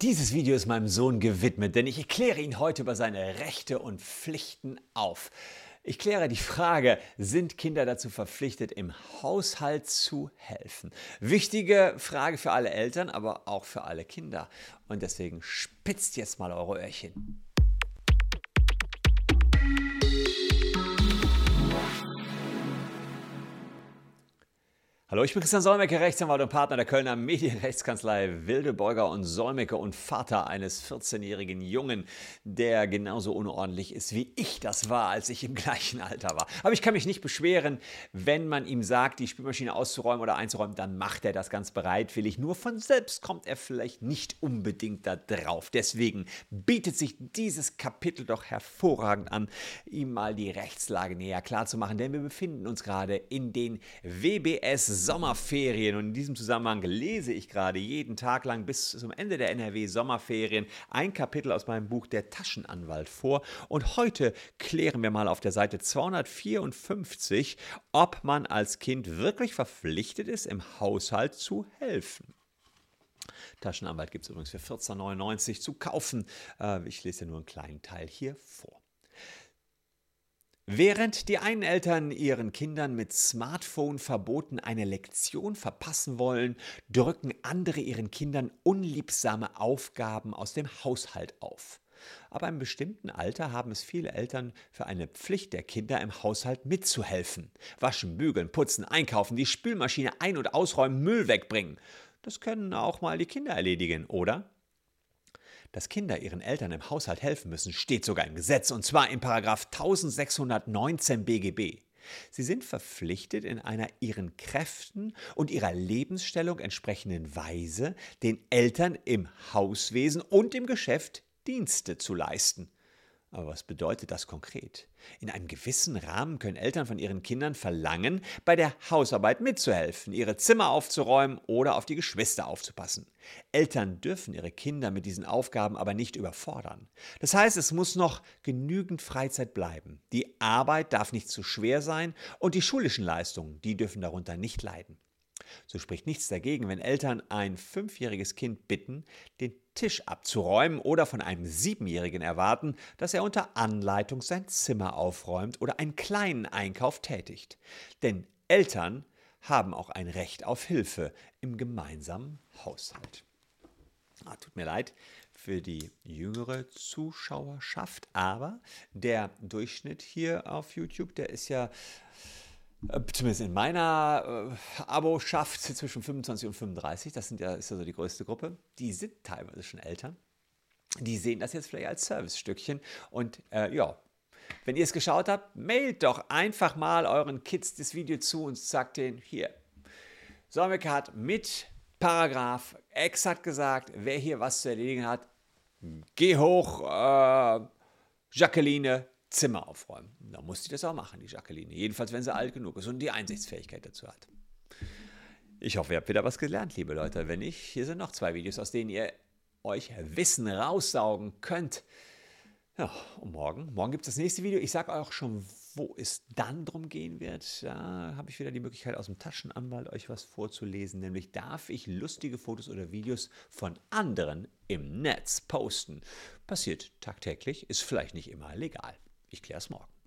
Dieses Video ist meinem Sohn gewidmet, denn ich erkläre ihn heute über seine Rechte und Pflichten auf. Ich kläre die Frage, sind Kinder dazu verpflichtet, im Haushalt zu helfen? Wichtige Frage für alle Eltern, aber auch für alle Kinder. Und deswegen spitzt jetzt mal eure Öhrchen. Hallo, ich bin Christian Solmecke, Rechtsanwalt und Partner der Kölner Medienrechtskanzlei Wildebeuger und Solmecke und Vater eines 14-jährigen Jungen, der genauso unordentlich ist, wie ich das war, als ich im gleichen Alter war. Aber ich kann mich nicht beschweren, wenn man ihm sagt, die Spülmaschine auszuräumen oder einzuräumen, dann macht er das ganz bereitwillig. Nur von selbst kommt er vielleicht nicht unbedingt da drauf. Deswegen bietet sich dieses Kapitel doch hervorragend an, ihm mal die Rechtslage näher klarzumachen, denn wir befinden uns gerade in den WBS Sommerferien. Und in diesem Zusammenhang lese ich gerade jeden Tag lang bis zum Ende der NRW Sommerferien ein Kapitel aus meinem Buch Der Taschenanwalt vor. Und heute klären wir mal auf der Seite 254, ob man als Kind wirklich verpflichtet ist, im Haushalt zu helfen. Taschenanwalt gibt es übrigens für 14,99 zu kaufen. Äh, ich lese nur einen kleinen Teil hier vor. Während die einen Eltern ihren Kindern mit Smartphone-Verboten eine Lektion verpassen wollen, drücken andere ihren Kindern unliebsame Aufgaben aus dem Haushalt auf. Aber im bestimmten Alter haben es viele Eltern für eine Pflicht der Kinder im Haushalt mitzuhelfen. Waschen, bügeln, putzen, einkaufen, die Spülmaschine ein- und ausräumen, Müll wegbringen. Das können auch mal die Kinder erledigen, oder? Dass Kinder ihren Eltern im Haushalt helfen müssen, steht sogar im Gesetz, und zwar in 1619 BGB. Sie sind verpflichtet, in einer ihren Kräften und ihrer Lebensstellung entsprechenden Weise den Eltern im Hauswesen und im Geschäft Dienste zu leisten. Aber was bedeutet das konkret? In einem gewissen Rahmen können Eltern von ihren Kindern verlangen, bei der Hausarbeit mitzuhelfen, ihre Zimmer aufzuräumen oder auf die Geschwister aufzupassen. Eltern dürfen ihre Kinder mit diesen Aufgaben aber nicht überfordern. Das heißt, es muss noch genügend Freizeit bleiben. Die Arbeit darf nicht zu schwer sein und die schulischen Leistungen, die dürfen darunter nicht leiden. So spricht nichts dagegen, wenn Eltern ein fünfjähriges Kind bitten, den Tisch abzuräumen oder von einem Siebenjährigen erwarten, dass er unter Anleitung sein Zimmer aufräumt oder einen kleinen Einkauf tätigt. Denn Eltern haben auch ein Recht auf Hilfe im gemeinsamen Haushalt. Ah, tut mir leid für die jüngere Zuschauerschaft, aber der Durchschnitt hier auf YouTube, der ist ja zumindest in meiner äh, Aboschaft zwischen 25 und 35, das sind ja, ist ja so die größte Gruppe, die sind teilweise schon Eltern. Die sehen das jetzt vielleicht als Servicestückchen. Und äh, ja, wenn ihr es geschaut habt, mailt doch einfach mal euren Kids das Video zu und sagt denen, hier, Solmecke hat mit Paragraph exakt gesagt, wer hier was zu erledigen hat, geh hoch, äh, Jacqueline, Zimmer aufräumen. Da muss sie das auch machen, die Jacqueline. Jedenfalls, wenn sie alt genug ist und die Einsichtsfähigkeit dazu hat. Ich hoffe, ihr habt wieder was gelernt, liebe Leute. Wenn nicht, hier sind noch zwei Videos, aus denen ihr euch Wissen raussaugen könnt. Ja, und morgen, morgen gibt es das nächste Video. Ich sage auch schon, wo es dann drum gehen wird. Da habe ich wieder die Möglichkeit, aus dem Taschenanwalt euch was vorzulesen. Nämlich darf ich lustige Fotos oder Videos von anderen im Netz posten. Passiert tagtäglich, ist vielleicht nicht immer legal. Ich kläre es morgen.